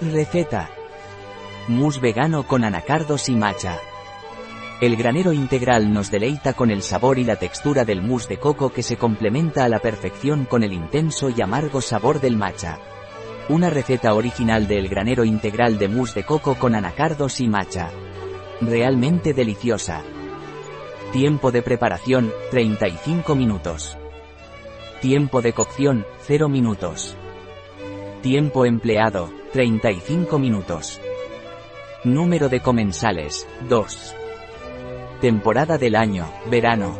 Receta. Mousse vegano con anacardos y matcha. El granero integral nos deleita con el sabor y la textura del mousse de coco que se complementa a la perfección con el intenso y amargo sabor del matcha. Una receta original del granero integral de mousse de coco con anacardos y matcha. Realmente deliciosa. Tiempo de preparación, 35 minutos. Tiempo de cocción, 0 minutos. Tiempo empleado, 35 minutos. Número de comensales, 2. Temporada del año, verano.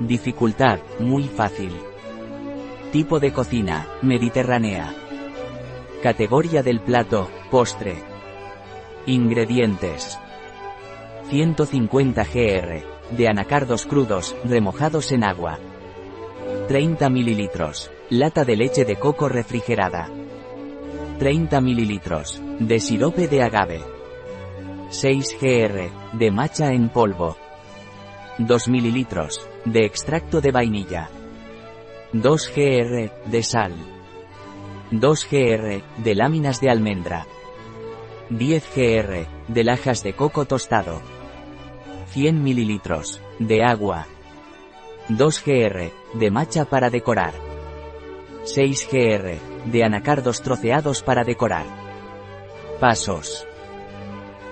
Dificultad, muy fácil. Tipo de cocina, mediterránea. Categoría del plato, postre. Ingredientes. 150 gr. De anacardos crudos, remojados en agua. 30 ml. Lata de leche de coco refrigerada. 30 ml. De sirope de agave. 6 gr. De matcha en polvo. 2 ml. De extracto de vainilla. 2 gr. De sal. 2 gr. De láminas de almendra. 10 gr. De lajas de coco tostado. 100 ml. De agua. 2 gr. De matcha para decorar. 6 gr. De anacardos troceados para decorar. Pasos.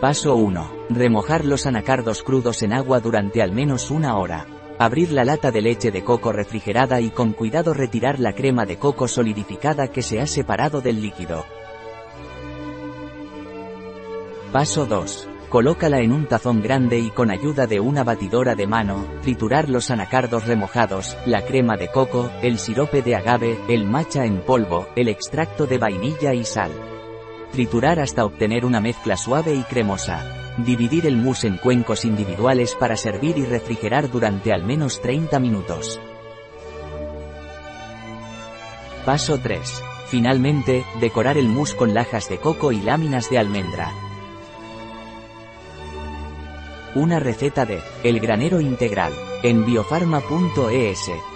Paso 1. Remojar los anacardos crudos en agua durante al menos una hora. Abrir la lata de leche de coco refrigerada y con cuidado retirar la crema de coco solidificada que se ha separado del líquido. Paso 2. Colócala en un tazón grande y con ayuda de una batidora de mano, triturar los anacardos remojados, la crema de coco, el sirope de agave, el matcha en polvo, el extracto de vainilla y sal. Triturar hasta obtener una mezcla suave y cremosa. Dividir el mousse en cuencos individuales para servir y refrigerar durante al menos 30 minutos. Paso 3. Finalmente, decorar el mousse con lajas de coco y láminas de almendra. Una receta de El granero integral en biofarma.es.